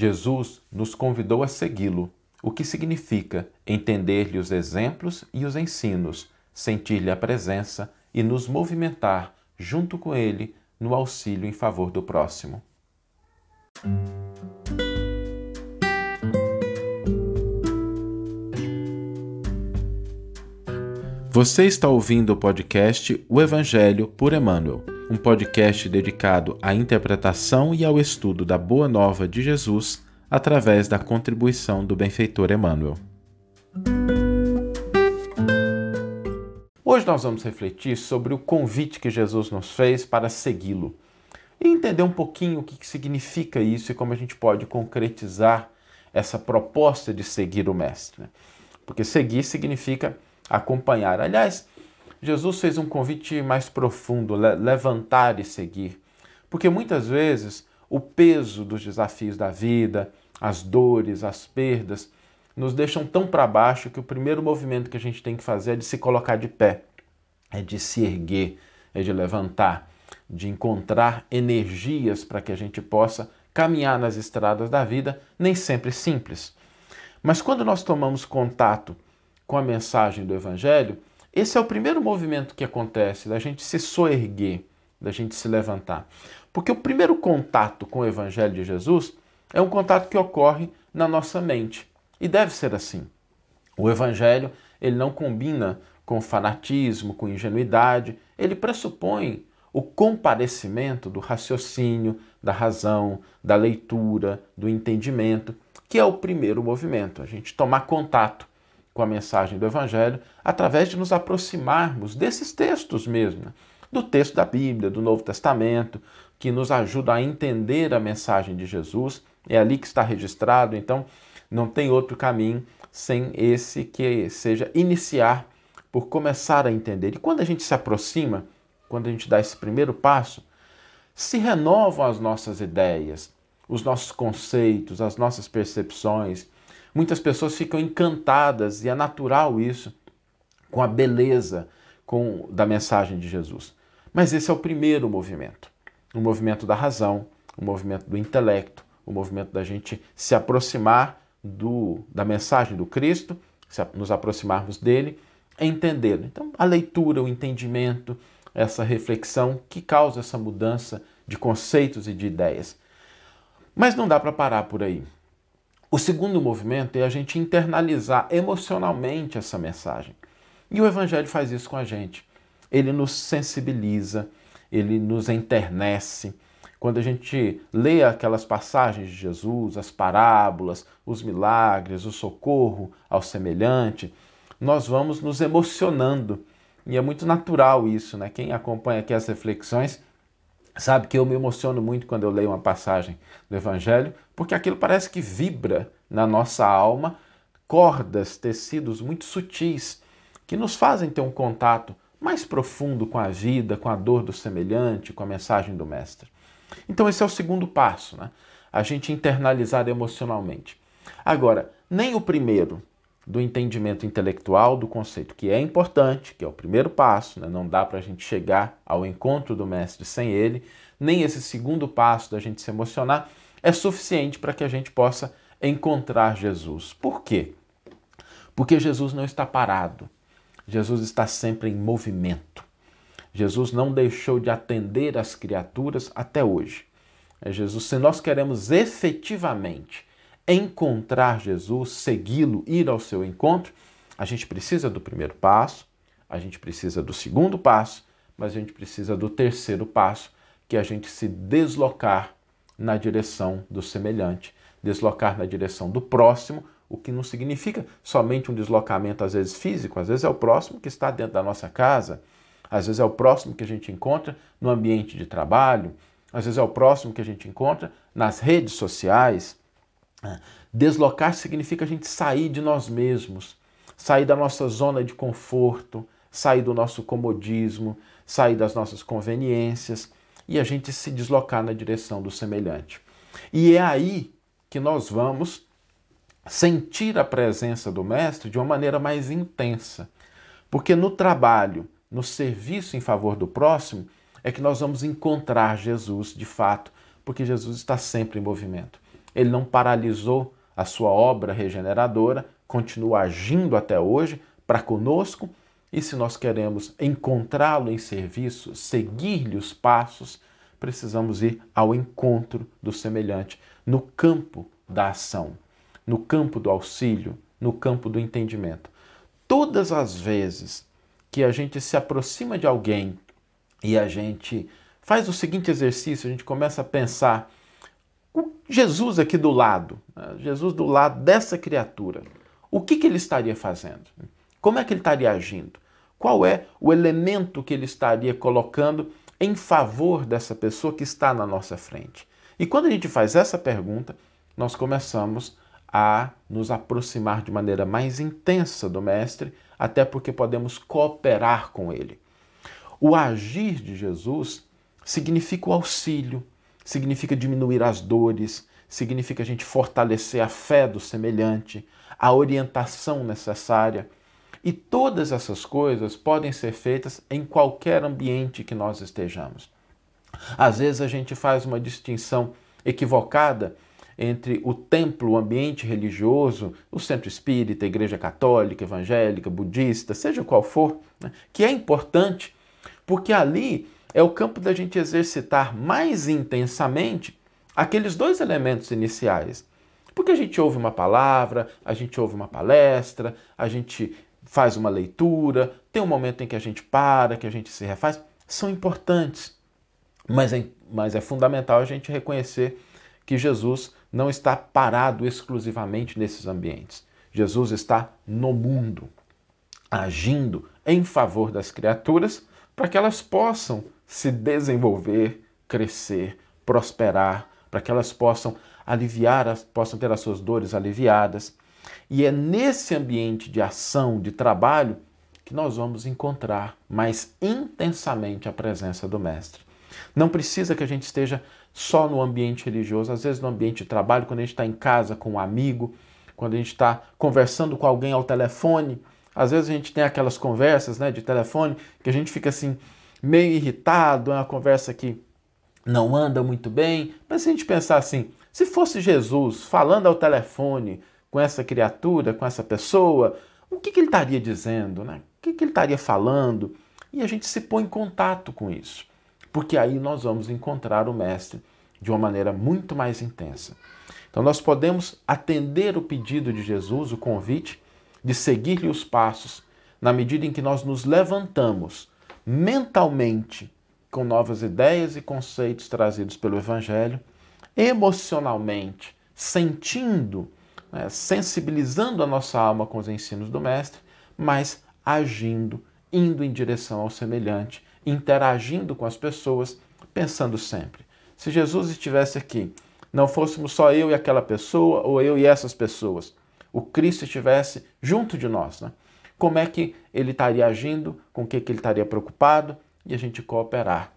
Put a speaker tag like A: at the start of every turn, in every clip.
A: Jesus nos convidou a segui-lo, o que significa entender-lhe os exemplos e os ensinos, sentir-lhe a presença e nos movimentar junto com ele no auxílio em favor do próximo. Você está ouvindo o podcast O Evangelho por Emmanuel, um podcast dedicado à interpretação e ao estudo da Boa Nova de Jesus através da contribuição do benfeitor Emmanuel. Hoje nós vamos refletir sobre o convite que Jesus nos fez para segui-lo e entender um pouquinho o que significa isso e como a gente pode concretizar essa proposta de seguir o Mestre. Porque seguir significa acompanhar. Aliás, Jesus fez um convite mais profundo, levantar e seguir. Porque muitas vezes o peso dos desafios da vida, as dores, as perdas, nos deixam tão para baixo que o primeiro movimento que a gente tem que fazer é de se colocar de pé, é de se erguer, é de levantar, de encontrar energias para que a gente possa caminhar nas estradas da vida, nem sempre simples. Mas quando nós tomamos contato com a mensagem do Evangelho, esse é o primeiro movimento que acontece, da gente se soerguer, da gente se levantar. Porque o primeiro contato com o Evangelho de Jesus é um contato que ocorre na nossa mente. E deve ser assim. O evangelho, ele não combina com fanatismo, com ingenuidade, ele pressupõe o comparecimento do raciocínio, da razão, da leitura, do entendimento, que é o primeiro movimento, a gente tomar contato com a mensagem do Evangelho através de nos aproximarmos desses textos mesmo, né? do texto da Bíblia, do Novo Testamento, que nos ajuda a entender a mensagem de Jesus, é ali que está registrado, então não tem outro caminho sem esse que seja iniciar por começar a entender. E quando a gente se aproxima, quando a gente dá esse primeiro passo, se renovam as nossas ideias, os nossos conceitos, as nossas percepções. Muitas pessoas ficam encantadas, e é natural isso, com a beleza com, da mensagem de Jesus. Mas esse é o primeiro movimento o movimento da razão, o movimento do intelecto, o movimento da gente se aproximar do, da mensagem do Cristo, nos aproximarmos dele, entendê-lo. Então, a leitura, o entendimento, essa reflexão que causa essa mudança de conceitos e de ideias. Mas não dá para parar por aí. O segundo movimento é a gente internalizar emocionalmente essa mensagem. E o Evangelho faz isso com a gente. Ele nos sensibiliza, ele nos enternece, quando a gente lê aquelas passagens de Jesus, as parábolas, os milagres, o socorro ao semelhante, nós vamos nos emocionando. E é muito natural isso, né? Quem acompanha aqui as reflexões sabe que eu me emociono muito quando eu leio uma passagem do Evangelho, porque aquilo parece que vibra na nossa alma cordas, tecidos muito sutis que nos fazem ter um contato mais profundo com a vida, com a dor do semelhante, com a mensagem do Mestre. Então, esse é o segundo passo, né? a gente internalizar emocionalmente. Agora, nem o primeiro, do entendimento intelectual do conceito, que é importante, que é o primeiro passo, né? não dá para a gente chegar ao encontro do Mestre sem ele, nem esse segundo passo da gente se emocionar é suficiente para que a gente possa encontrar Jesus. Por quê? Porque Jesus não está parado, Jesus está sempre em movimento. Jesus não deixou de atender as criaturas até hoje. É Jesus, se nós queremos efetivamente encontrar Jesus, segui-lo, ir ao seu encontro, a gente precisa do primeiro passo, a gente precisa do segundo passo, mas a gente precisa do terceiro passo, que é a gente se deslocar na direção do semelhante, deslocar na direção do próximo, o que não significa somente um deslocamento, às vezes físico, às vezes é o próximo que está dentro da nossa casa, às vezes é o próximo que a gente encontra no ambiente de trabalho, às vezes é o próximo que a gente encontra nas redes sociais. É, deslocar significa a gente sair de nós mesmos, sair da nossa zona de conforto, sair do nosso comodismo, sair das nossas conveniências e a gente se deslocar na direção do semelhante. E é aí que nós vamos sentir a presença do Mestre de uma maneira mais intensa. Porque no trabalho, no serviço em favor do próximo, é que nós vamos encontrar Jesus de fato, porque Jesus está sempre em movimento. Ele não paralisou a sua obra regeneradora, continua agindo até hoje para conosco. E se nós queremos encontrá-lo em serviço, seguir-lhe os passos, precisamos ir ao encontro do semelhante, no campo da ação, no campo do auxílio, no campo do entendimento. Todas as vezes que a gente se aproxima de alguém e a gente faz o seguinte exercício, a gente começa a pensar Jesus aqui do lado, né? Jesus do lado dessa criatura, o que, que ele estaria fazendo? Como é que ele estaria agindo? Qual é o elemento que ele estaria colocando em favor dessa pessoa que está na nossa frente? E quando a gente faz essa pergunta, nós começamos a nos aproximar de maneira mais intensa do Mestre, até porque podemos cooperar com ele. O agir de Jesus significa o auxílio, significa diminuir as dores, significa a gente fortalecer a fé do semelhante, a orientação necessária. E todas essas coisas podem ser feitas em qualquer ambiente que nós estejamos. Às vezes a gente faz uma distinção equivocada entre o templo, o ambiente religioso, o centro espírita, a igreja católica, evangélica, budista, seja qual for, né, que é importante, porque ali é o campo da gente exercitar mais intensamente aqueles dois elementos iniciais. Porque a gente ouve uma palavra, a gente ouve uma palestra, a gente faz uma leitura, tem um momento em que a gente para, que a gente se refaz, são importantes. Mas é, mas é fundamental a gente reconhecer que Jesus não está parado exclusivamente nesses ambientes. Jesus está no mundo, agindo em favor das criaturas para que elas possam se desenvolver, crescer, prosperar, para que elas possam aliviar, possam ter as suas dores aliviadas. E é nesse ambiente de ação, de trabalho, que nós vamos encontrar mais intensamente a presença do Mestre. Não precisa que a gente esteja só no ambiente religioso, às vezes no ambiente de trabalho, quando a gente está em casa com um amigo, quando a gente está conversando com alguém ao telefone. Às vezes a gente tem aquelas conversas né, de telefone que a gente fica assim, meio irritado, é uma conversa que não anda muito bem. Mas se a gente pensar assim, se fosse Jesus falando ao telefone com essa criatura, com essa pessoa, o que, que ele estaria dizendo? Né? O que, que ele estaria falando? E a gente se põe em contato com isso, porque aí nós vamos encontrar o Mestre de uma maneira muito mais intensa. Então nós podemos atender o pedido de Jesus, o convite, de seguir-lhe os passos, na medida em que nós nos levantamos mentalmente com novas ideias e conceitos trazidos pelo Evangelho, emocionalmente, sentindo, né, sensibilizando a nossa alma com os ensinos do Mestre, mas agindo, indo em direção ao semelhante, interagindo com as pessoas, pensando sempre: se Jesus estivesse aqui, não fôssemos só eu e aquela pessoa, ou eu e essas pessoas, o Cristo estivesse junto de nós, né? Como é que ele estaria agindo, com o que, que ele estaria preocupado e a gente cooperar.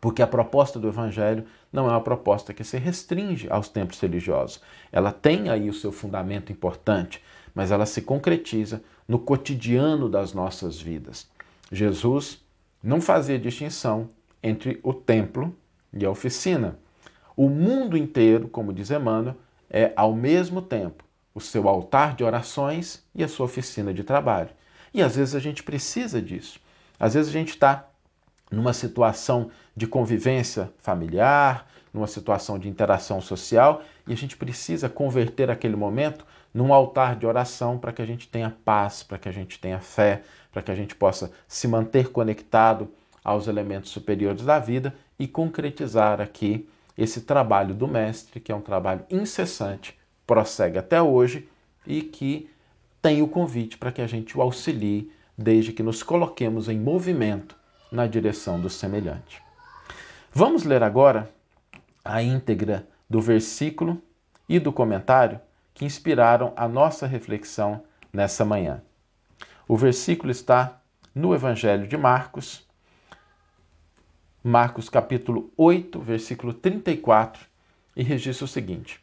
A: Porque a proposta do Evangelho não é uma proposta que se restringe aos templos religiosos. Ela tem aí o seu fundamento importante, mas ela se concretiza no cotidiano das nossas vidas. Jesus não fazia distinção entre o templo e a oficina. O mundo inteiro, como diz Emmanuel, é ao mesmo tempo o seu altar de orações e a sua oficina de trabalho. E às vezes a gente precisa disso. Às vezes a gente está numa situação de convivência familiar, numa situação de interação social, e a gente precisa converter aquele momento num altar de oração para que a gente tenha paz, para que a gente tenha fé, para que a gente possa se manter conectado aos elementos superiores da vida e concretizar aqui esse trabalho do Mestre, que é um trabalho incessante prossegue até hoje e que tem o convite para que a gente o auxilie desde que nos coloquemos em movimento na direção do semelhante. Vamos ler agora a íntegra do versículo e do comentário que inspiraram a nossa reflexão nessa manhã. O versículo está no Evangelho de Marcos, Marcos capítulo 8, versículo 34, e registra o seguinte: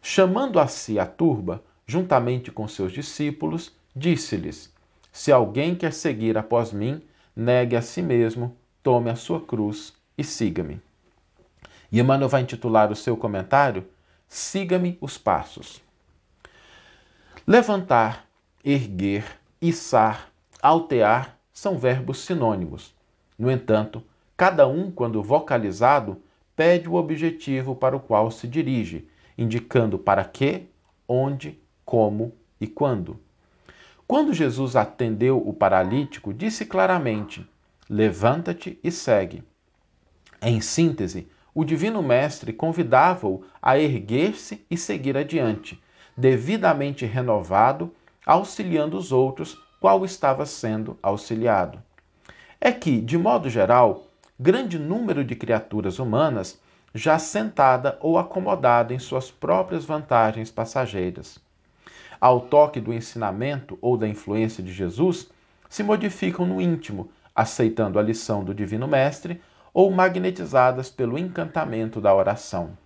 A: Chamando a si a turba, juntamente com seus discípulos, disse-lhes: Se alguém quer seguir após mim, negue a si mesmo, tome a sua cruz e siga-me. E Emmanuel vai intitular o seu comentário siga-me os passos. Levantar, erguer, içar, altear são verbos sinônimos. No entanto, cada um, quando vocalizado, pede o objetivo para o qual se dirige, indicando para que, onde, como e quando. Quando Jesus atendeu o paralítico, disse claramente: Levanta-te e segue. Em síntese, o Divino Mestre convidava-o a erguer-se e seguir adiante, devidamente renovado, auxiliando os outros, qual estava sendo auxiliado. É que, de modo geral, grande número de criaturas humanas já sentada ou acomodada em suas próprias vantagens passageiras ao toque do ensinamento ou da influência de Jesus, se modificam no íntimo, aceitando a lição do Divino Mestre ou magnetizadas pelo encantamento da oração.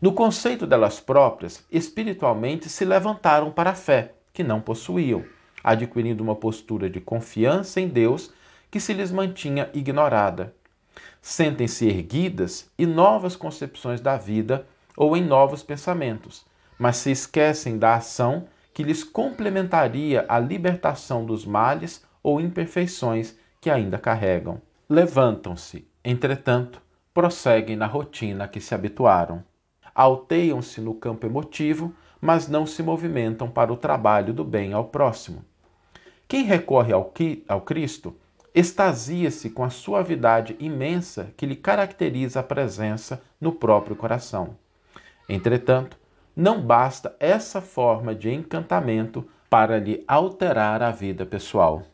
A: No conceito delas próprias, espiritualmente se levantaram para a fé, que não possuíam, adquirindo uma postura de confiança em Deus que se lhes mantinha ignorada. Sentem-se erguidas e novas concepções da vida ou em novos pensamentos, mas se esquecem da ação que lhes complementaria a libertação dos males ou imperfeições que ainda carregam. Levantam-se, entretanto, prosseguem na rotina que se habituaram. Alteiam-se no campo emotivo, mas não se movimentam para o trabalho do bem ao próximo. Quem recorre ao, ao Cristo extasia-se com a suavidade imensa que lhe caracteriza a presença no próprio coração. Entretanto, não basta essa forma de encantamento para lhe alterar a vida pessoal.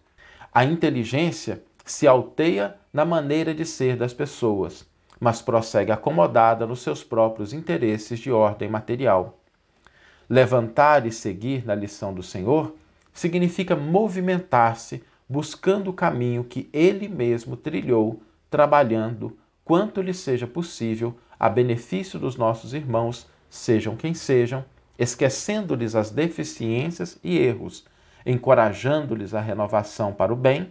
A: A inteligência se alteia na maneira de ser das pessoas, mas prossegue acomodada nos seus próprios interesses de ordem material. Levantar e seguir na lição do Senhor significa movimentar-se buscando o caminho que ele mesmo trilhou, trabalhando quanto lhe seja possível a benefício dos nossos irmãos sejam quem sejam, esquecendo-lhes as deficiências e erros, encorajando-lhes a renovação para o bem,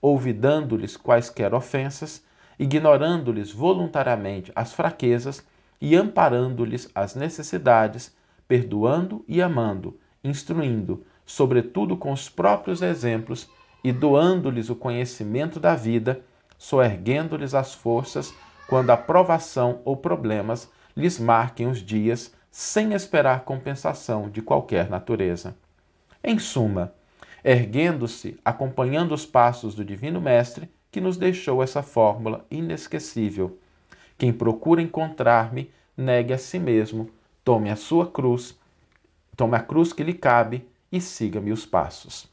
A: olvidando-lhes quaisquer ofensas, ignorando-lhes voluntariamente as fraquezas e amparando-lhes as necessidades, perdoando e amando, instruindo, sobretudo com os próprios exemplos, e doando-lhes o conhecimento da vida, soerguendo-lhes as forças quando a provação ou problemas lhes marquem os dias sem esperar compensação de qualquer natureza. Em suma, erguendo-se, acompanhando os passos do Divino Mestre, que nos deixou essa fórmula inesquecível. Quem procura encontrar-me, negue a si mesmo, tome a sua cruz, tome a cruz que lhe cabe e siga-me os passos.